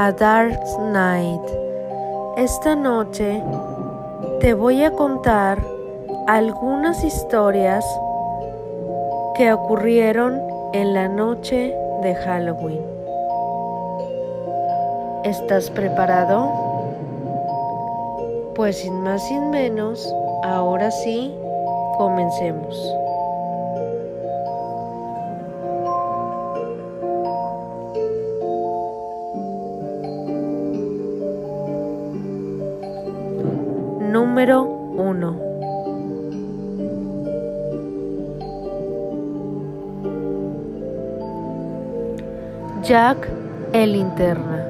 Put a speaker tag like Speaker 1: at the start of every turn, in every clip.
Speaker 1: A Dark Night. Esta noche te voy a contar algunas historias que ocurrieron en la noche de Halloween. ¿Estás preparado? Pues sin más sin menos, ahora sí, comencemos. Jack el linterna.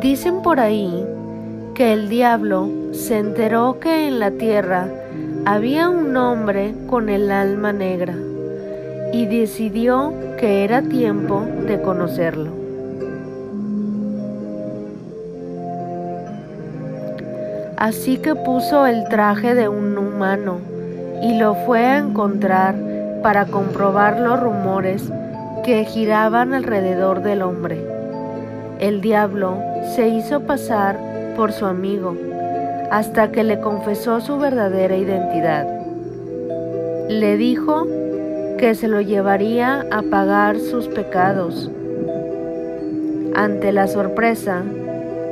Speaker 1: Dicen por ahí que el diablo se enteró que en la tierra había un hombre con el alma negra y decidió que era tiempo de conocerlo. Así que puso el traje de un humano y lo fue a encontrar para comprobar los rumores que giraban alrededor del hombre. El diablo se hizo pasar por su amigo hasta que le confesó su verdadera identidad. Le dijo que se lo llevaría a pagar sus pecados. Ante la sorpresa,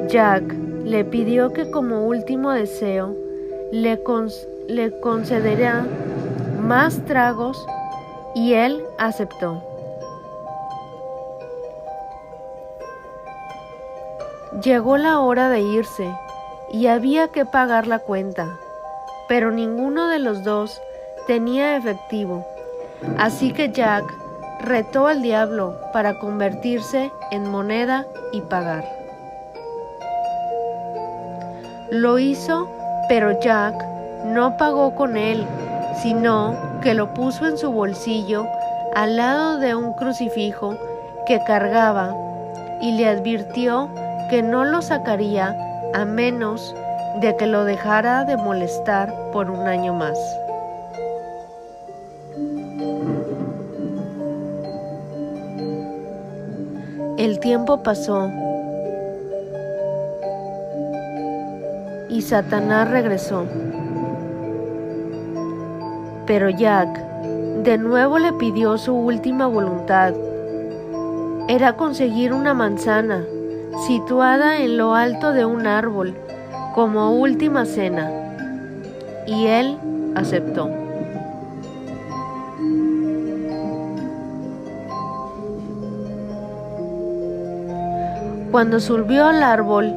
Speaker 1: Jack le pidió que como último deseo le, le concederá más tragos y él aceptó. Llegó la hora de irse y había que pagar la cuenta, pero ninguno de los dos tenía efectivo, así que Jack retó al diablo para convertirse en moneda y pagar. Lo hizo, pero Jack no pagó con él, sino que lo puso en su bolsillo al lado de un crucifijo que cargaba y le advirtió que no lo sacaría a menos de que lo dejara de molestar por un año más. El tiempo pasó y Satanás regresó. Pero Jack de nuevo le pidió su última voluntad. Era conseguir una manzana situada en lo alto de un árbol como última cena. Y él aceptó. Cuando subió al árbol,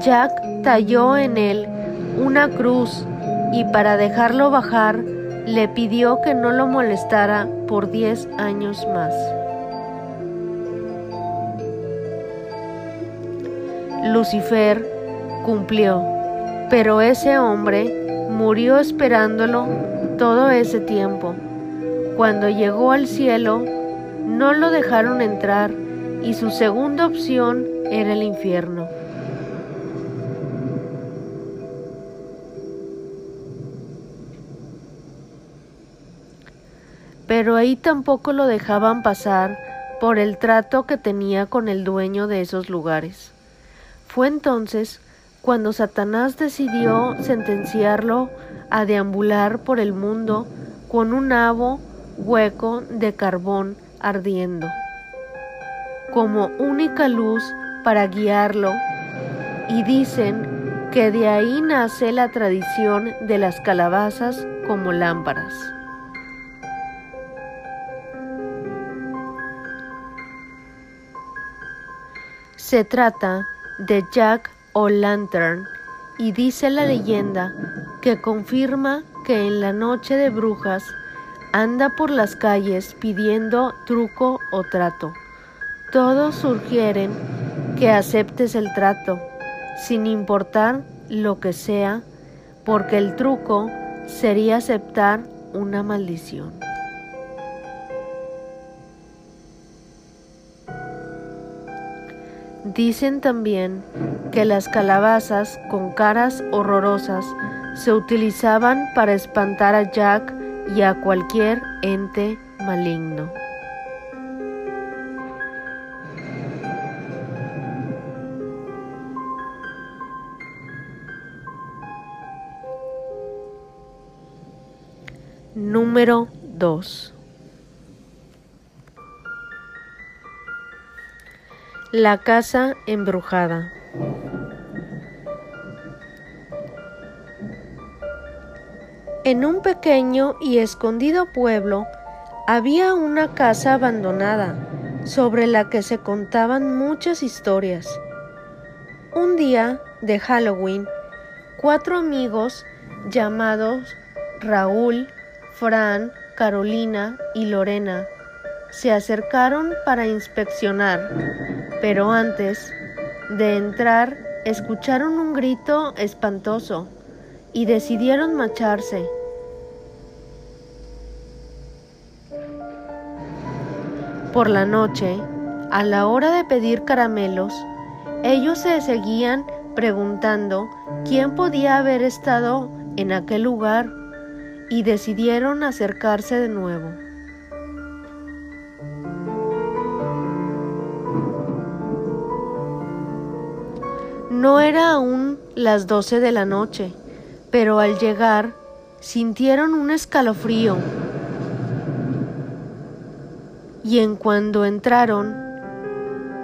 Speaker 1: Jack talló en él una cruz y para dejarlo bajar le pidió que no lo molestara por diez años más. Lucifer cumplió, pero ese hombre murió esperándolo todo ese tiempo. Cuando llegó al cielo, no lo dejaron entrar y su segunda opción era el infierno. Pero ahí tampoco lo dejaban pasar por el trato que tenía con el dueño de esos lugares. Fue entonces cuando Satanás decidió sentenciarlo a deambular por el mundo con un nabo hueco de carbón ardiendo, como única luz para guiarlo, y dicen que de ahí nace la tradición de las calabazas como lámparas. Se trata de Jack O'Lantern y dice la leyenda que confirma que en la noche de brujas anda por las calles pidiendo truco o trato. Todos sugieren que aceptes el trato, sin importar lo que sea, porque el truco sería aceptar una maldición. Dicen también que las calabazas con caras horrorosas se utilizaban para espantar a Jack y a cualquier ente maligno. Número 2 La casa embrujada En un pequeño y escondido pueblo había una casa abandonada sobre la que se contaban muchas historias. Un día de Halloween, cuatro amigos llamados Raúl, Fran, Carolina y Lorena se acercaron para inspeccionar, pero antes de entrar escucharon un grito espantoso y decidieron marcharse. Por la noche, a la hora de pedir caramelos, ellos se seguían preguntando quién podía haber estado en aquel lugar y decidieron acercarse de nuevo. No era aún las doce de la noche, pero al llegar sintieron un escalofrío. Y en cuando entraron,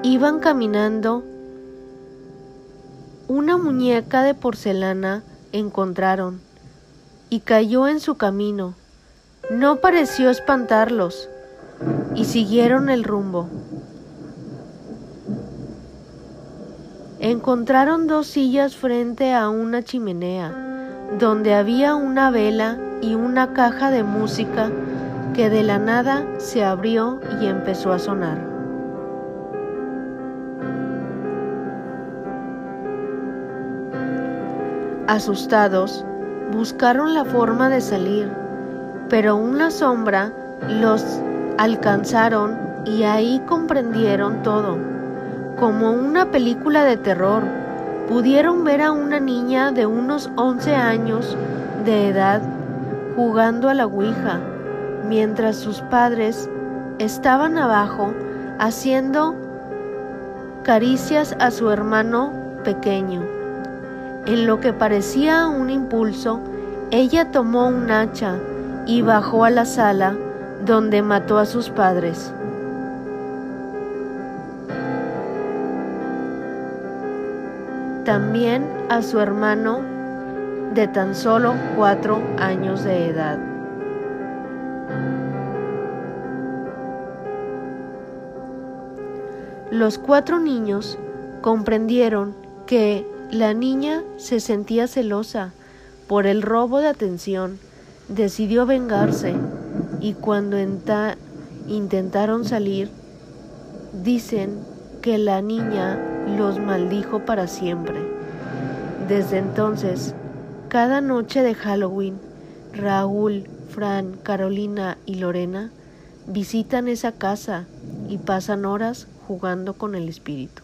Speaker 1: iban caminando, una muñeca de porcelana encontraron y cayó en su camino. No pareció espantarlos y siguieron el rumbo. Encontraron dos sillas frente a una chimenea, donde había una vela y una caja de música que de la nada se abrió y empezó a sonar. Asustados, buscaron la forma de salir, pero una sombra los alcanzaron y ahí comprendieron todo. Como una película de terror, pudieron ver a una niña de unos 11 años de edad jugando a la Ouija, mientras sus padres estaban abajo haciendo caricias a su hermano pequeño. En lo que parecía un impulso, ella tomó un hacha y bajó a la sala donde mató a sus padres. También a su hermano de tan solo cuatro años de edad. Los cuatro niños comprendieron que la niña se sentía celosa por el robo de atención, decidió vengarse y cuando intentaron salir, dicen que la niña los maldijo para siempre. Desde entonces, cada noche de Halloween, Raúl, Fran, Carolina y Lorena visitan esa casa y pasan horas jugando con el espíritu.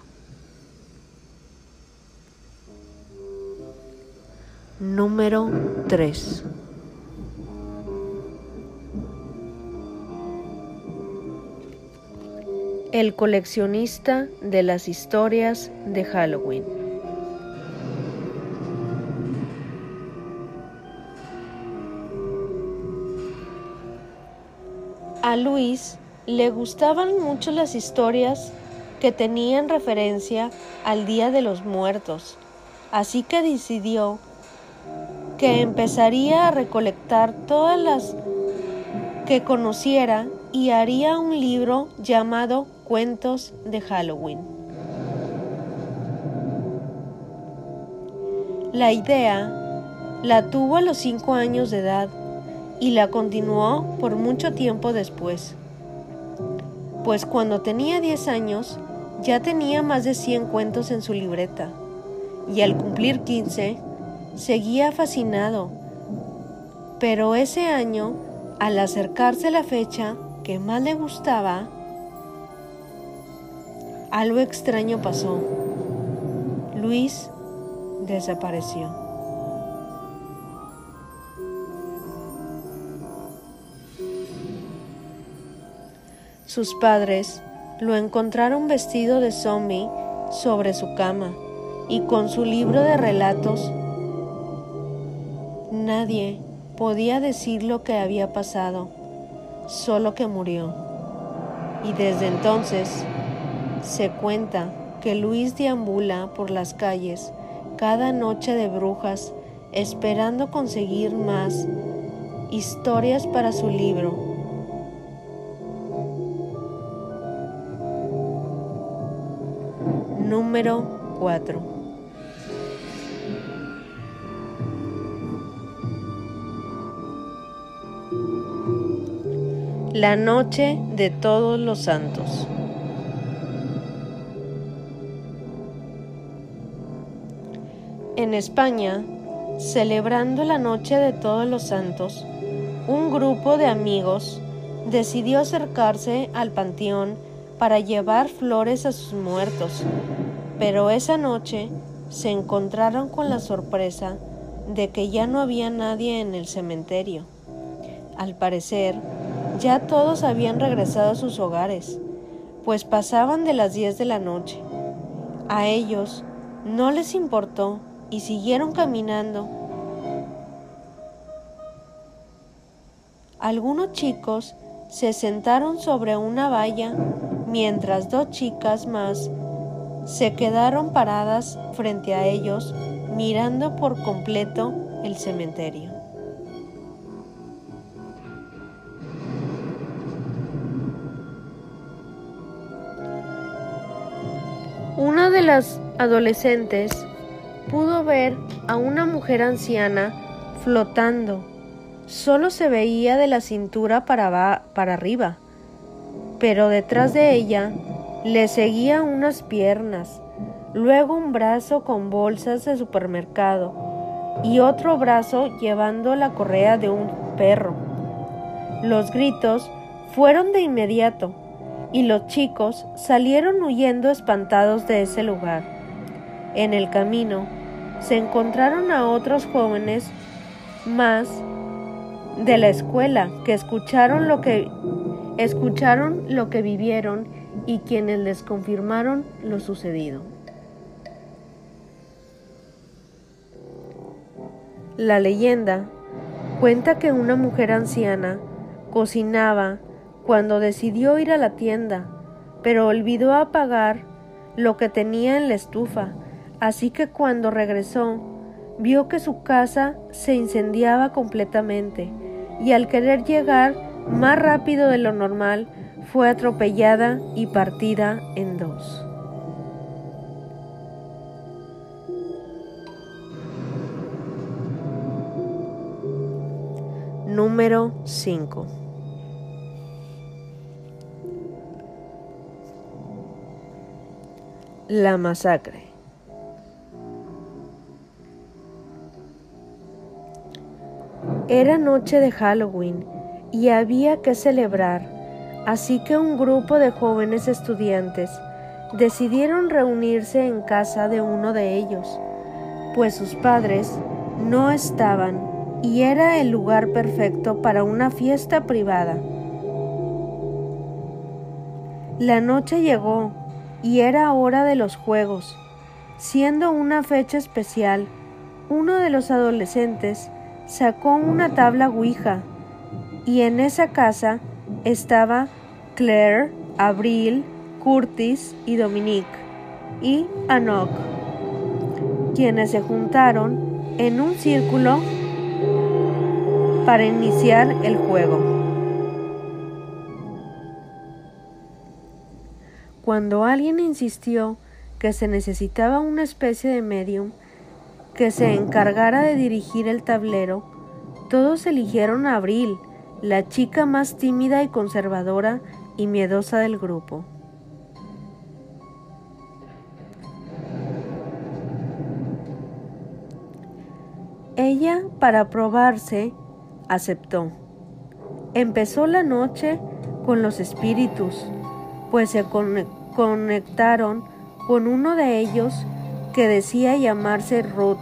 Speaker 1: Número 3. El coleccionista de las historias de Halloween. A Luis le gustaban mucho las historias que tenían referencia al Día de los Muertos, así que decidió que empezaría a recolectar todas las que conociera y haría un libro llamado Cuentos de Halloween. La idea la tuvo a los cinco años de edad y la continuó por mucho tiempo después, pues cuando tenía 10 años ya tenía más de 100 cuentos en su libreta y al cumplir 15 seguía fascinado, pero ese año, al acercarse la fecha que más le gustaba, algo extraño pasó. Luis desapareció. sus padres lo encontraron vestido de zombie sobre su cama y con su libro de relatos. Nadie podía decir lo que había pasado, solo que murió. Y desde entonces se cuenta que Luis deambula por las calles cada noche de brujas esperando conseguir más historias para su libro Número 4. La noche de todos los santos. En España, celebrando la noche de todos los santos, un grupo de amigos decidió acercarse al panteón para llevar flores a sus muertos, pero esa noche se encontraron con la sorpresa de que ya no había nadie en el cementerio. Al parecer, ya todos habían regresado a sus hogares, pues pasaban de las 10 de la noche. A ellos no les importó y siguieron caminando. Algunos chicos se sentaron sobre una valla mientras dos chicas más se quedaron paradas frente a ellos mirando por completo el cementerio. Una de las adolescentes pudo ver a una mujer anciana flotando. Solo se veía de la cintura para, para arriba pero detrás de ella le seguía unas piernas, luego un brazo con bolsas de supermercado y otro brazo llevando la correa de un perro. Los gritos fueron de inmediato y los chicos salieron huyendo espantados de ese lugar. En el camino se encontraron a otros jóvenes más de la escuela que escucharon lo que escucharon lo que vivieron y quienes les confirmaron lo sucedido. La leyenda cuenta que una mujer anciana cocinaba cuando decidió ir a la tienda, pero olvidó apagar lo que tenía en la estufa, así que cuando regresó vio que su casa se incendiaba completamente y al querer llegar más rápido de lo normal, fue atropellada y partida en dos. Número 5. La masacre. Era noche de Halloween y había que celebrar, así que un grupo de jóvenes estudiantes decidieron reunirse en casa de uno de ellos, pues sus padres no estaban y era el lugar perfecto para una fiesta privada. La noche llegó y era hora de los juegos. Siendo una fecha especial, uno de los adolescentes sacó una tabla Ouija y en esa casa estaba Claire, Abril, Curtis y Dominique y Anok, quienes se juntaron en un círculo para iniciar el juego. Cuando alguien insistió que se necesitaba una especie de medium que se encargara de dirigir el tablero, todos eligieron a Abril, la chica más tímida y conservadora y miedosa del grupo. Ella, para probarse, aceptó. Empezó la noche con los espíritus, pues se conectaron con uno de ellos que decía llamarse Ruth.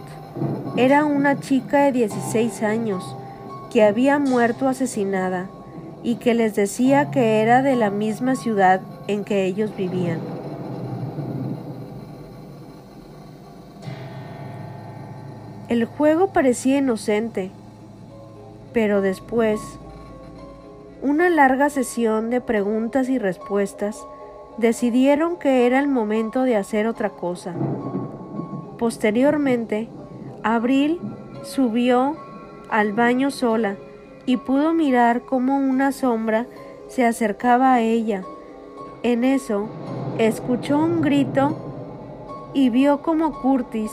Speaker 1: Era una chica de 16 años que había muerto asesinada y que les decía que era de la misma ciudad en que ellos vivían. El juego parecía inocente, pero después, una larga sesión de preguntas y respuestas decidieron que era el momento de hacer otra cosa. Posteriormente, Abril subió al baño sola y pudo mirar cómo una sombra se acercaba a ella. En eso, escuchó un grito y vio como Curtis,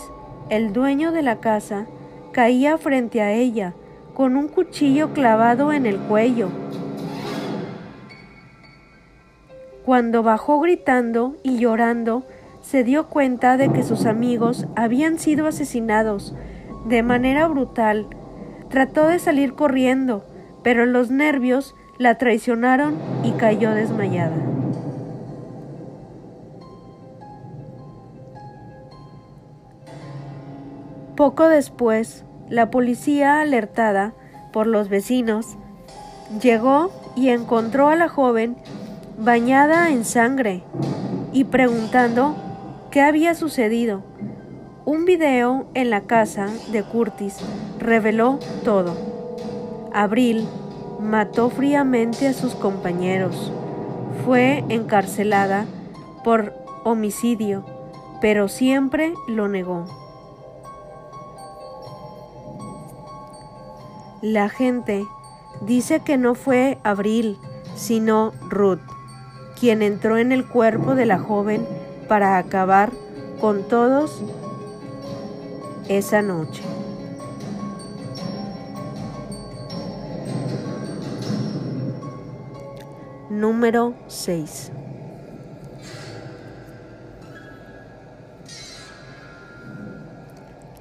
Speaker 1: el dueño de la casa, caía frente a ella con un cuchillo clavado en el cuello. Cuando bajó gritando y llorando, se dio cuenta de que sus amigos habían sido asesinados de manera brutal. Trató de salir corriendo, pero los nervios la traicionaron y cayó desmayada. Poco después, la policía, alertada por los vecinos, llegó y encontró a la joven bañada en sangre y preguntando qué había sucedido. Un video en la casa de Curtis reveló todo. Abril mató fríamente a sus compañeros. Fue encarcelada por homicidio, pero siempre lo negó. La gente dice que no fue Abril, sino Ruth quien entró en el cuerpo de la joven para acabar con todos esa noche. Número 6.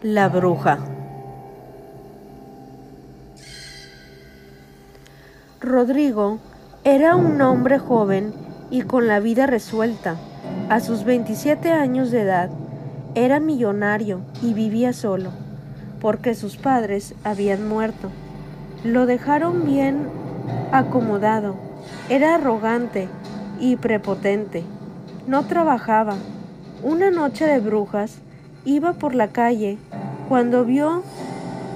Speaker 1: La bruja. Rodrigo era un hombre joven y con la vida resuelta. A sus 27 años de edad era millonario y vivía solo, porque sus padres habían muerto. Lo dejaron bien acomodado, era arrogante y prepotente. No trabajaba. Una noche de brujas iba por la calle cuando vio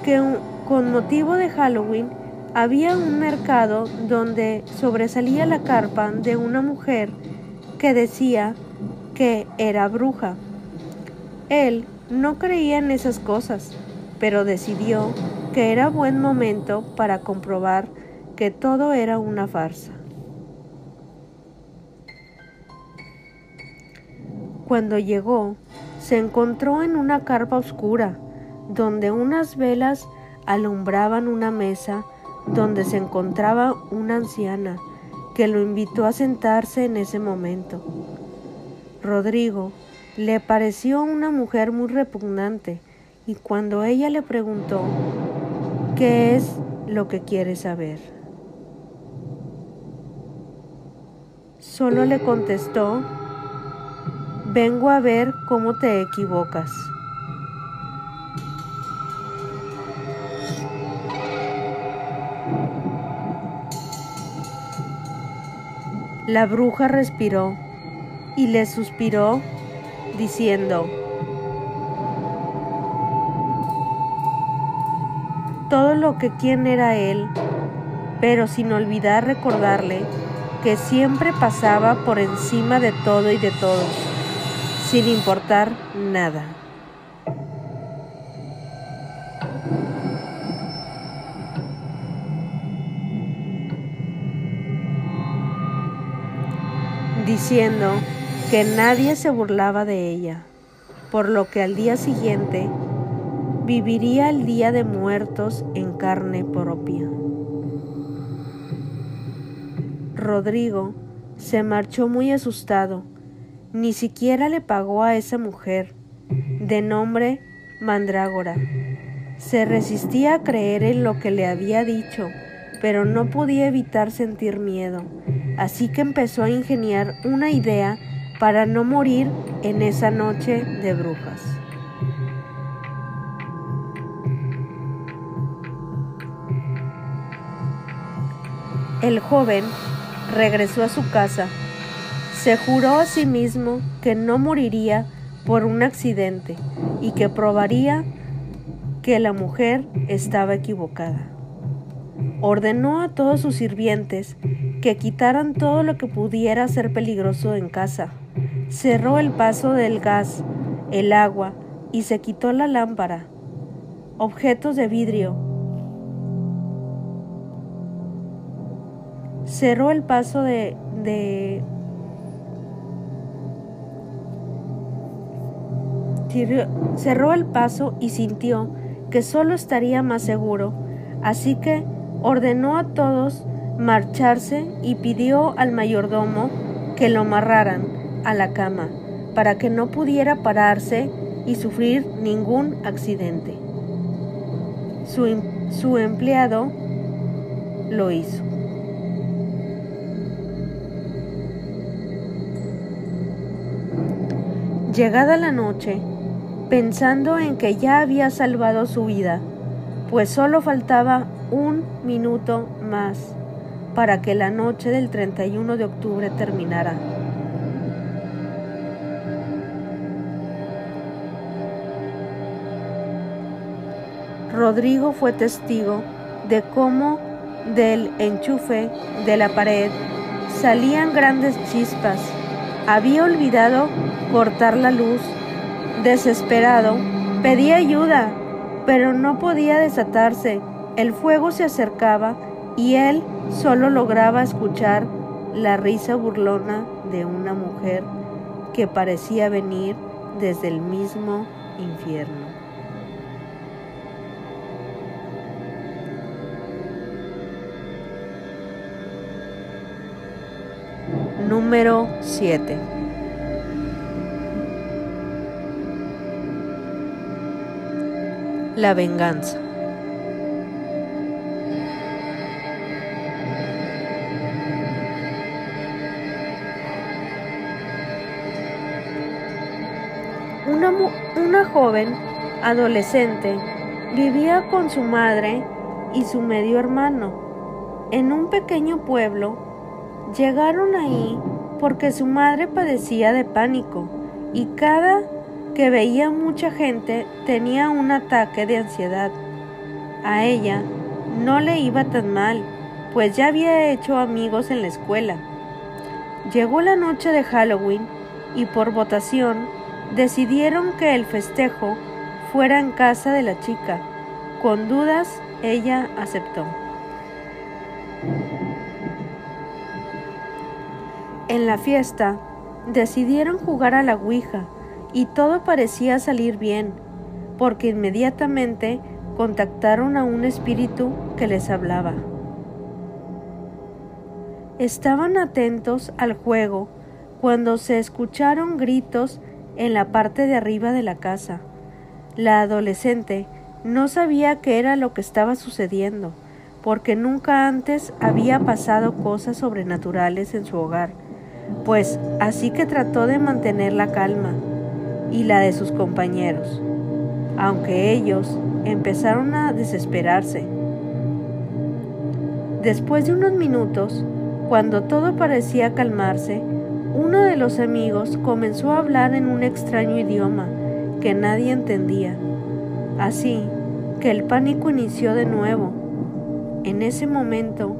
Speaker 1: que con motivo de Halloween había un mercado donde sobresalía la carpa de una mujer que decía que era bruja. Él no creía en esas cosas, pero decidió que era buen momento para comprobar que todo era una farsa. Cuando llegó, se encontró en una carpa oscura, donde unas velas alumbraban una mesa donde se encontraba una anciana que lo invitó a sentarse en ese momento. Rodrigo le pareció una mujer muy repugnante y cuando ella le preguntó qué es lo que quiere saber, solo le contestó, vengo a ver cómo te equivocas. La bruja respiró y le suspiró diciendo, todo lo que quien era él, pero sin olvidar recordarle que siempre pasaba por encima de todo y de todos, sin importar nada. diciendo que nadie se burlaba de ella, por lo que al día siguiente viviría el día de muertos en carne propia. Rodrigo se marchó muy asustado, ni siquiera le pagó a esa mujer, de nombre Mandrágora. Se resistía a creer en lo que le había dicho, pero no podía evitar sentir miedo así que empezó a ingeniar una idea para no morir en esa noche de brujas. El joven regresó a su casa. Se juró a sí mismo que no moriría por un accidente y que probaría que la mujer estaba equivocada. Ordenó a todos sus sirvientes que quitaran todo lo que pudiera ser peligroso en casa. Cerró el paso del gas, el agua y se quitó la lámpara, objetos de vidrio. Cerró el paso de, de cerró el paso y sintió que solo estaría más seguro, así que ordenó a todos marcharse y pidió al mayordomo que lo amarraran a la cama para que no pudiera pararse y sufrir ningún accidente. Su, su empleado lo hizo. Llegada la noche, pensando en que ya había salvado su vida, pues solo faltaba un minuto más para que la noche del 31 de octubre terminara. Rodrigo fue testigo de cómo del enchufe de la pared salían grandes chispas. Había olvidado cortar la luz. Desesperado, pedía ayuda, pero no podía desatarse. El fuego se acercaba y él solo lograba escuchar la risa burlona de una mujer que parecía venir desde el mismo infierno. Número 7 La venganza. Una, joven adolescente vivía con su madre y su medio hermano en un pequeño pueblo. Llegaron ahí porque su madre padecía de pánico y cada que veía mucha gente tenía un ataque de ansiedad. A ella no le iba tan mal, pues ya había hecho amigos en la escuela. Llegó la noche de Halloween y por votación decidieron que el festejo fuera en casa de la chica. Con dudas, ella aceptó. En la fiesta, decidieron jugar a la Ouija y todo parecía salir bien, porque inmediatamente contactaron a un espíritu que les hablaba. Estaban atentos al juego cuando se escucharon gritos en la parte de arriba de la casa. La adolescente no sabía qué era lo que estaba sucediendo, porque nunca antes había pasado cosas sobrenaturales en su hogar, pues así que trató de mantener la calma y la de sus compañeros, aunque ellos empezaron a desesperarse. Después de unos minutos, cuando todo parecía calmarse, uno de los amigos comenzó a hablar en un extraño idioma que nadie entendía. Así que el pánico inició de nuevo. En ese momento,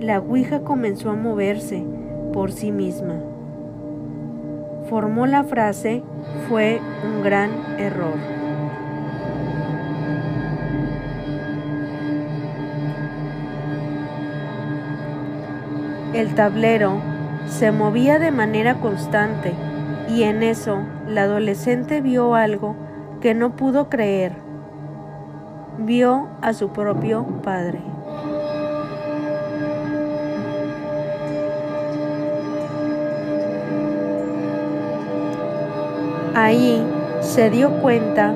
Speaker 1: la Ouija comenzó a moverse por sí misma formó la frase fue un gran error. El tablero se movía de manera constante y en eso la adolescente vio algo que no pudo creer. Vio a su propio padre. Ahí se dio cuenta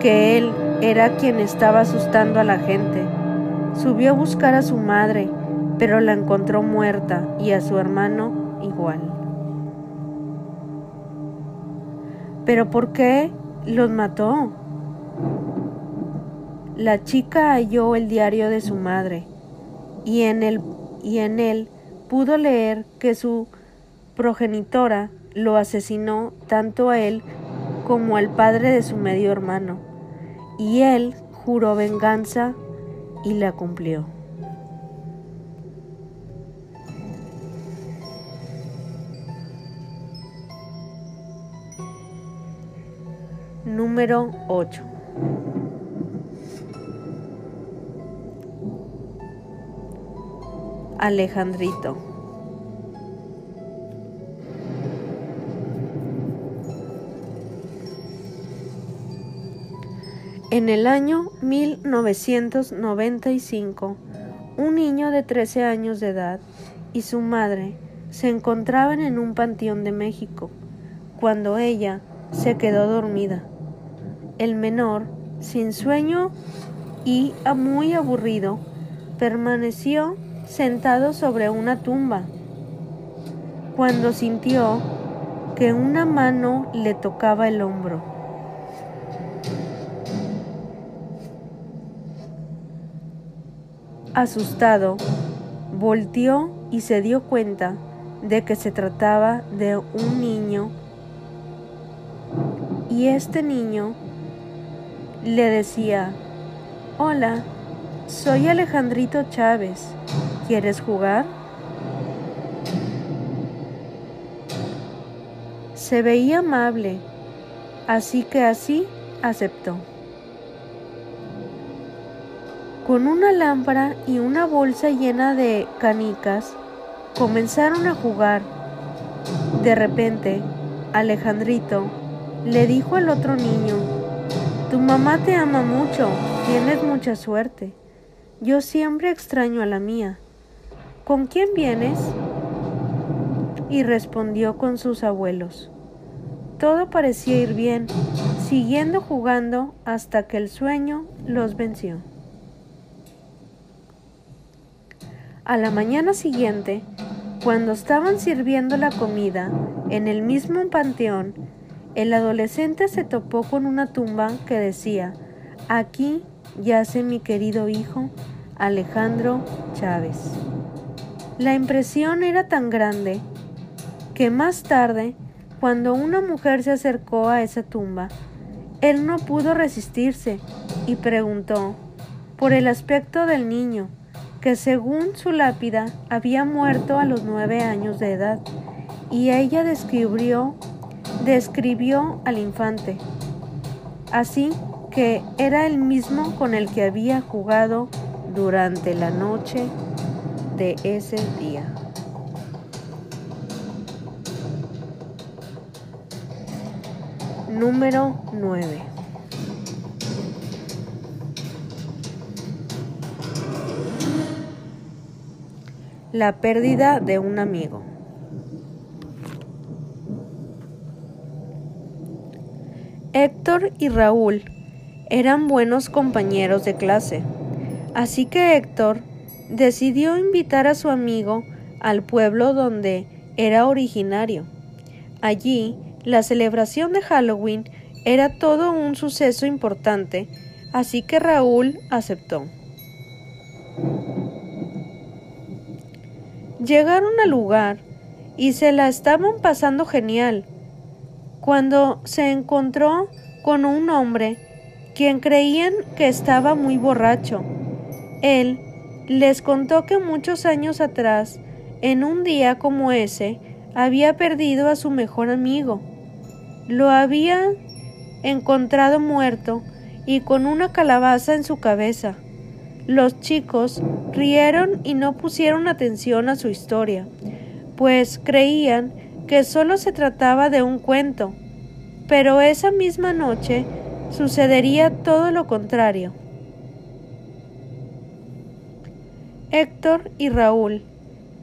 Speaker 1: que él era quien estaba asustando a la gente. Subió a buscar a su madre, pero la encontró muerta y a su hermano ¿Pero por qué los mató? La chica halló el diario de su madre y en, y en él pudo leer que su progenitora lo asesinó tanto a él como al padre de su medio hermano, y él juró venganza y la cumplió. Número 8. Alejandrito. En el año 1995, un niño de 13 años de edad y su madre se encontraban en un panteón de México cuando ella se quedó dormida. El menor, sin sueño y muy aburrido, permaneció sentado sobre una tumba cuando sintió que una mano le tocaba el hombro. Asustado, volteó y se dio cuenta de que se trataba de un niño y este niño le decía, hola, soy Alejandrito Chávez, ¿quieres jugar? Se veía amable, así que así aceptó. Con una lámpara y una bolsa llena de canicas, comenzaron a jugar. De repente, Alejandrito le dijo al otro niño, Tu mamá te ama mucho, tienes mucha suerte. Yo siempre extraño a la mía. ¿Con quién vienes? Y respondió con sus abuelos. Todo parecía ir bien, siguiendo jugando hasta que el sueño los venció. A la mañana siguiente, cuando estaban sirviendo la comida en el mismo panteón, el adolescente se topó con una tumba que decía, aquí yace mi querido hijo Alejandro Chávez. La impresión era tan grande que más tarde, cuando una mujer se acercó a esa tumba, él no pudo resistirse y preguntó por el aspecto del niño que según su lápida había muerto a los nueve años de edad, y ella describió, describió al infante, así que era el mismo con el que había jugado durante la noche de ese día. Número 9. La pérdida de un amigo. Héctor y Raúl eran buenos compañeros de clase, así que Héctor decidió invitar a su amigo al pueblo donde era originario. Allí, la celebración de Halloween era todo un suceso importante, así que Raúl aceptó. Llegaron al lugar y se la estaban pasando genial cuando se encontró con un hombre quien creían que estaba muy borracho. Él les contó que muchos años atrás, en un día como ese, había perdido a su mejor amigo. Lo había encontrado muerto y con una calabaza en su cabeza. Los chicos rieron y no pusieron atención a su historia, pues creían que solo se trataba de un cuento, pero esa misma noche sucedería todo lo contrario. Héctor y Raúl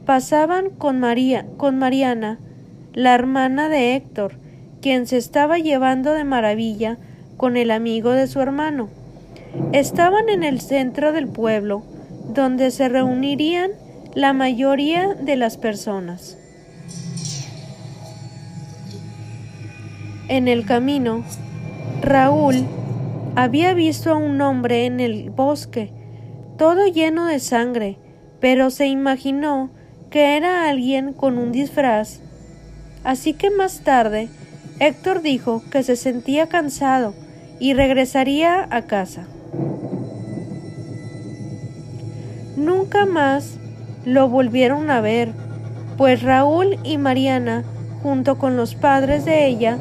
Speaker 1: pasaban con María, con Mariana, la hermana de Héctor, quien se estaba llevando de maravilla con el amigo de su hermano. Estaban en el centro del pueblo, donde se reunirían la mayoría de las personas. En el camino, Raúl había visto a un hombre en el bosque, todo lleno de sangre, pero se imaginó que era alguien con un disfraz. Así que más tarde Héctor dijo que se sentía cansado y regresaría a casa. Nunca más lo volvieron a ver, pues Raúl y Mariana, junto con los padres de ella,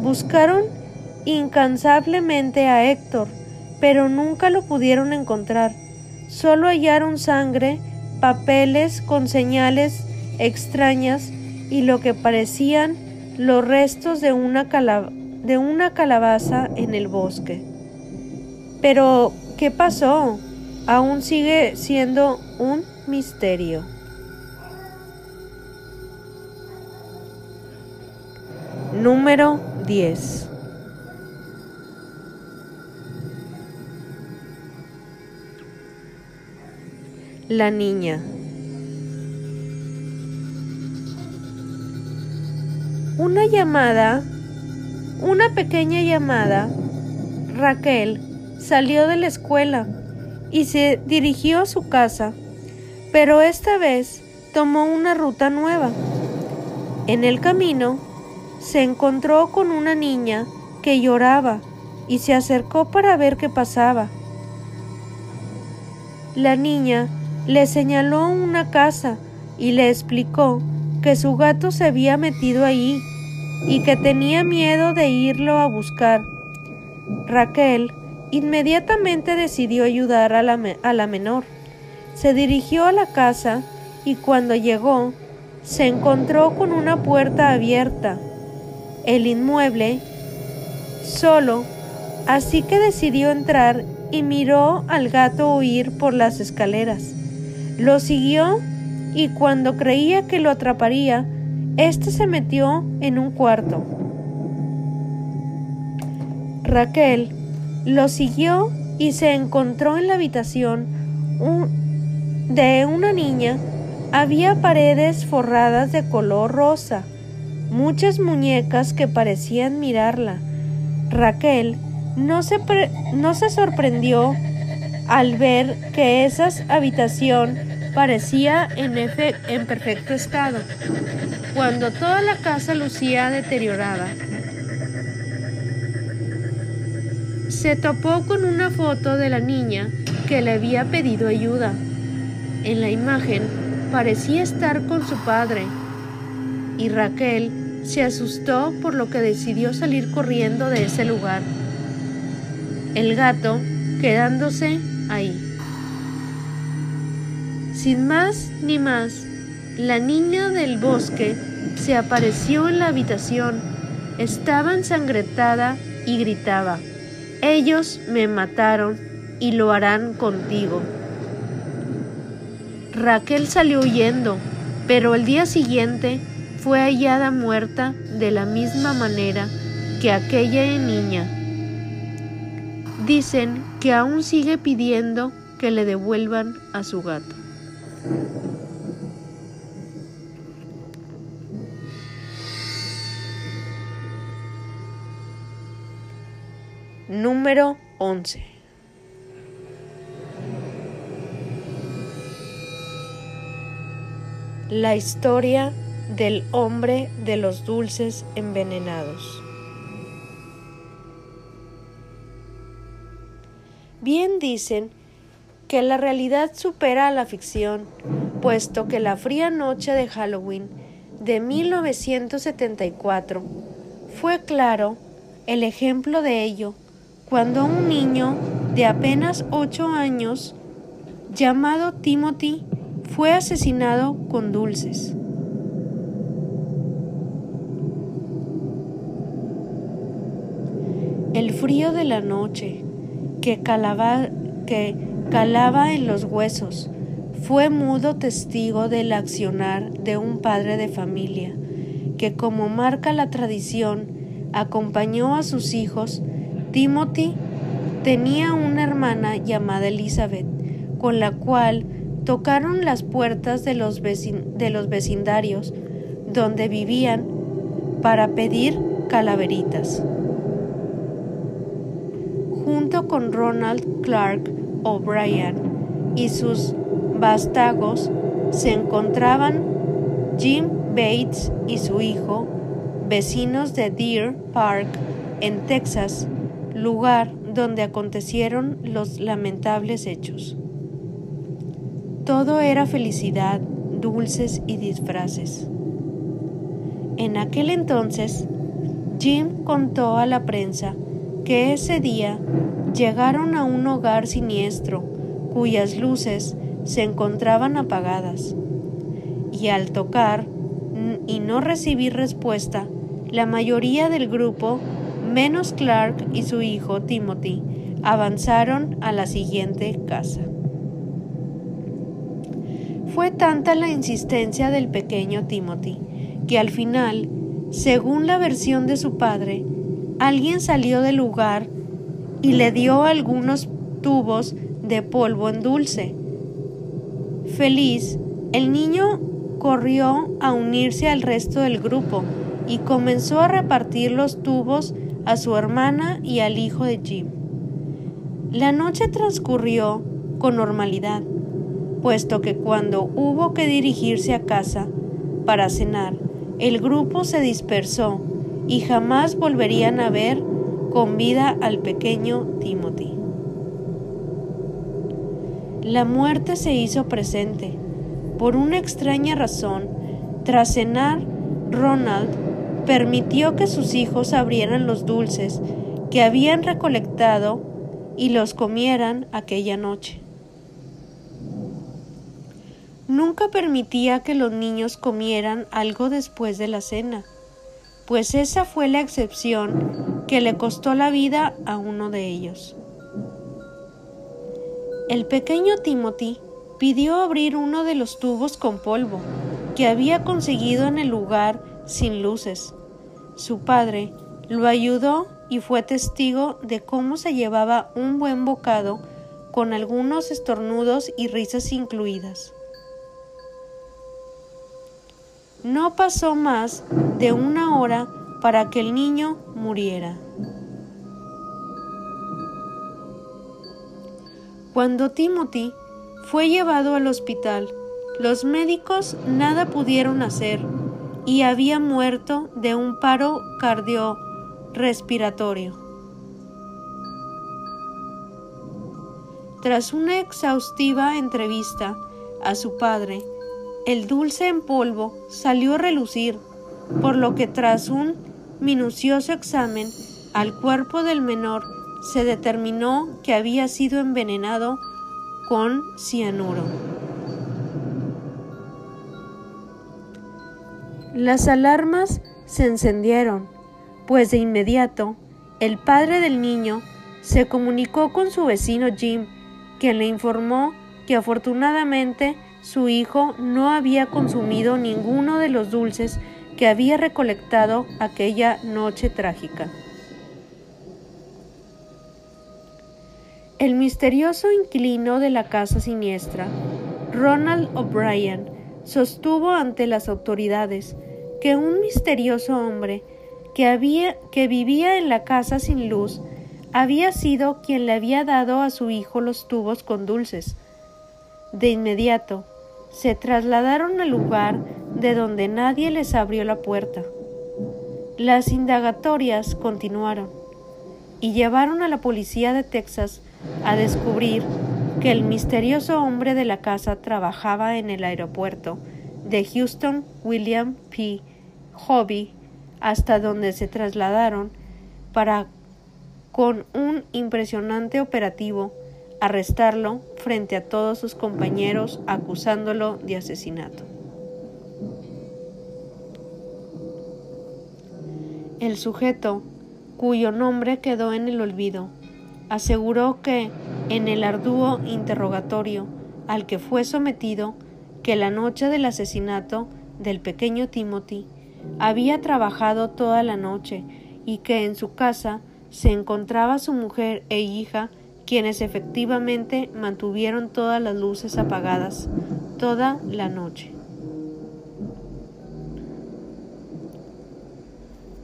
Speaker 1: buscaron incansablemente a Héctor, pero nunca lo pudieron encontrar. Solo hallaron sangre, papeles con señales extrañas y lo que parecían los restos de una, calabaza en el bosque. Pero, ¿qué pasó? Aún sigue siendo un misterio. Número 10. La niña. Una llamada, una pequeña llamada, Raquel salió de la escuela y se dirigió a su casa, pero esta vez tomó una ruta nueva. En el camino se encontró con una niña que lloraba y se acercó para ver qué pasaba. La niña le señaló una casa y le explicó que su gato se había metido ahí y que tenía miedo de irlo a buscar. Raquel inmediatamente decidió ayudar a la, a la menor. Se dirigió a la casa y cuando llegó se encontró con una puerta abierta. El inmueble solo, así que decidió entrar y miró al gato huir por las escaleras. Lo siguió y cuando creía que lo atraparía, éste se metió en un cuarto. Raquel lo siguió y se encontró en la habitación de una niña. Había paredes forradas de color rosa, muchas muñecas que parecían mirarla. Raquel no se, no se sorprendió al ver que esa habitación parecía en, en perfecto estado, cuando toda la casa lucía deteriorada. Se topó con una foto de la niña que le había pedido ayuda. En la imagen parecía estar con su padre y Raquel se asustó por lo que decidió salir corriendo de ese lugar. El gato quedándose ahí. Sin más ni más, la niña del bosque se apareció en la habitación. Estaba ensangrentada y gritaba, ellos me mataron y lo harán contigo. Raquel salió huyendo, pero el día siguiente fue hallada muerta de la misma manera que aquella niña. Dicen que aún sigue pidiendo que le devuelvan a su gato. Número 11. La historia del hombre de los dulces envenenados. Bien dicen que la realidad supera a la ficción, puesto que la fría noche de Halloween de 1974 fue claro el ejemplo de ello cuando un niño de apenas ocho años llamado Timothy fue asesinado con dulces. El frío de la noche que, calaba, que calaba en los huesos. Fue mudo testigo del accionar de un padre de familia, que como marca la tradición, acompañó a sus hijos. Timothy tenía una hermana llamada Elizabeth, con la cual tocaron las puertas de los, de los vecindarios donde vivían para pedir calaveritas. Junto con Ronald Clark, O'Brien y sus vástagos se encontraban Jim Bates y su hijo, vecinos de Deer Park, en Texas, lugar donde acontecieron los lamentables hechos. Todo era felicidad, dulces y disfraces. En aquel entonces, Jim contó a la prensa que ese día llegaron a un hogar siniestro cuyas luces se encontraban apagadas y al tocar y no recibir respuesta, la mayoría del grupo, menos Clark y su hijo Timothy, avanzaron a la siguiente casa. Fue tanta la insistencia del pequeño Timothy que al final, según la versión de su padre, alguien salió del lugar y le dio algunos tubos de polvo en dulce. Feliz, el niño corrió a unirse al resto del grupo y comenzó a repartir los tubos a su hermana y al hijo de Jim. La noche transcurrió con normalidad, puesto que cuando hubo que dirigirse a casa para cenar, el grupo se dispersó y jamás volverían a ver con vida al pequeño Timothy. La muerte se hizo presente. Por una extraña razón, tras cenar, Ronald permitió que sus hijos abrieran los dulces que habían recolectado y los comieran aquella noche. Nunca permitía que los niños comieran algo después de la cena, pues esa fue la excepción que le costó la vida a uno de ellos. El pequeño Timothy pidió abrir uno de los tubos con polvo que había conseguido en el lugar sin luces. Su padre lo ayudó y fue testigo de cómo se llevaba un buen bocado con algunos estornudos y risas incluidas. No pasó más de una hora para que el niño muriera. Cuando Timothy fue llevado al hospital, los médicos nada pudieron hacer y había muerto de un paro cardiorrespiratorio. Tras una exhaustiva entrevista a su padre, el dulce en polvo salió a relucir, por lo que tras un minucioso examen al cuerpo del menor se determinó que había sido envenenado con cianuro. Las alarmas se encendieron, pues de inmediato el padre del niño se comunicó con su vecino Jim, quien le informó que afortunadamente su hijo no había consumido ninguno de los dulces que había recolectado aquella noche trágica. El misterioso inquilino de la casa siniestra, Ronald O'Brien, sostuvo ante las autoridades que un misterioso hombre que, había, que vivía en la casa sin luz había sido quien le había dado a su hijo los tubos con dulces. De inmediato, se trasladaron al lugar de donde nadie les abrió la puerta. Las indagatorias continuaron y llevaron a la policía de Texas a descubrir que el misterioso hombre de la casa trabajaba en el aeropuerto de Houston William P. Hobby, hasta donde se trasladaron para, con un impresionante operativo, arrestarlo frente a todos sus compañeros acusándolo de asesinato. El sujeto, cuyo nombre quedó en el olvido, aseguró que, en el arduo interrogatorio al que fue sometido, que la noche del asesinato del pequeño Timothy había trabajado toda la noche y que en su casa se encontraba su mujer e hija quienes efectivamente mantuvieron todas las luces apagadas toda la noche.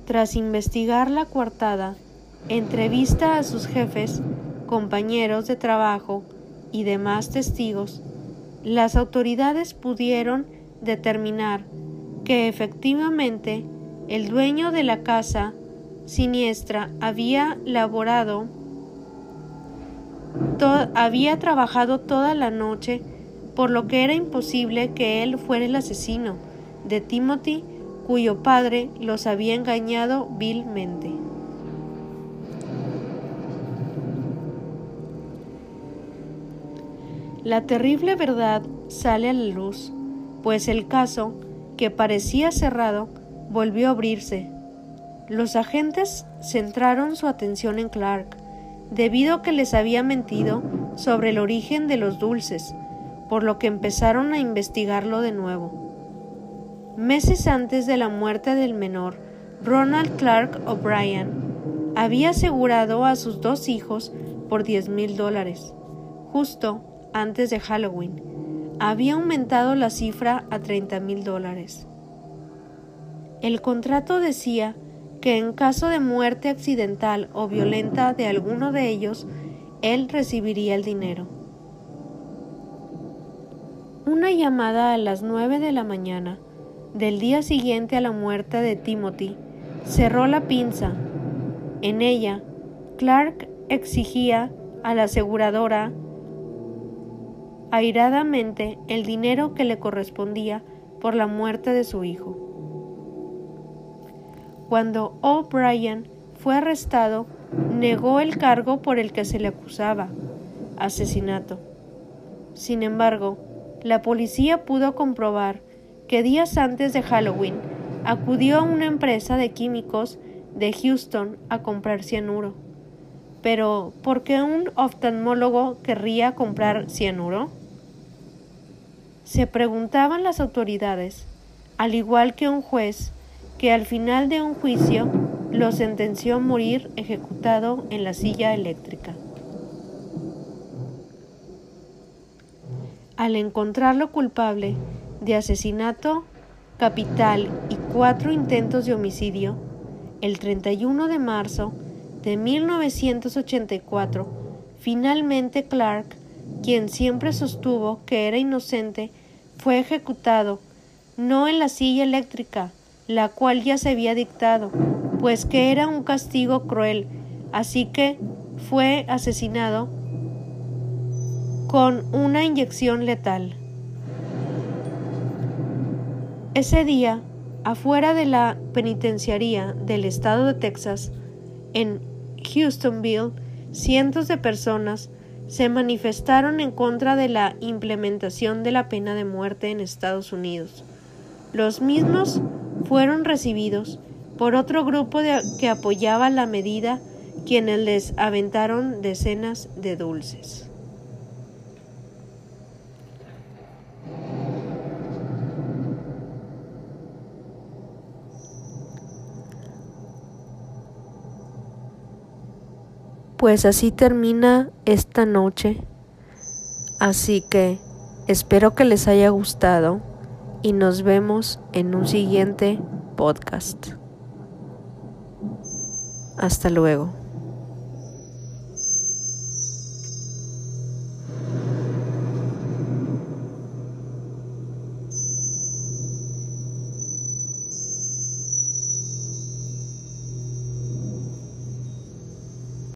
Speaker 1: Tras investigar la coartada, entrevista a sus jefes, compañeros de trabajo y demás testigos, las autoridades pudieron determinar que efectivamente el dueño de la casa siniestra había laborado, había trabajado toda la noche, por lo que era imposible que él fuera el asesino de Timothy, cuyo padre los había engañado vilmente. La terrible verdad sale a la luz, pues el caso, que parecía cerrado, volvió a abrirse. Los agentes centraron su atención en Clark, debido a que les había mentido sobre el origen de los dulces, por lo que empezaron a investigarlo de nuevo. Meses antes de la muerte del menor, Ronald Clark O'Brien había asegurado a sus dos hijos por diez mil dólares, justo antes de Halloween. Había aumentado la cifra a 30 mil dólares. El contrato decía que en caso de muerte accidental o violenta de alguno de ellos, él recibiría el dinero. Una llamada a las nueve de la mañana del día siguiente a la muerte de Timothy cerró la pinza. En ella, Clark exigía a la aseguradora airadamente el dinero que le correspondía por la muerte de su hijo. Cuando O'Brien fue arrestado, negó el cargo por el que se le acusaba, asesinato. Sin embargo, la policía pudo comprobar que días antes de Halloween acudió a una empresa de químicos de Houston a comprar cianuro. Pero, ¿por qué un oftalmólogo querría comprar cianuro? Se preguntaban las autoridades, al igual que un juez, que al final de un juicio lo sentenció a morir ejecutado en la silla eléctrica. Al encontrarlo culpable de asesinato capital y cuatro intentos de homicidio, el 31 de marzo de 1984, finalmente Clark, quien siempre sostuvo que era inocente, fue ejecutado, no en la silla eléctrica, la cual ya se había dictado, pues que era un castigo cruel, así que fue asesinado con una inyección letal. Ese día, afuera de la penitenciaría del estado de Texas, en Houstonville, cientos de personas se manifestaron en contra de la implementación de la pena de muerte en Estados Unidos. Los mismos fueron recibidos por otro grupo que apoyaba la medida, quienes les aventaron decenas de dulces. Pues así termina esta noche. Así que espero que les haya gustado y nos vemos en un siguiente podcast. Hasta luego.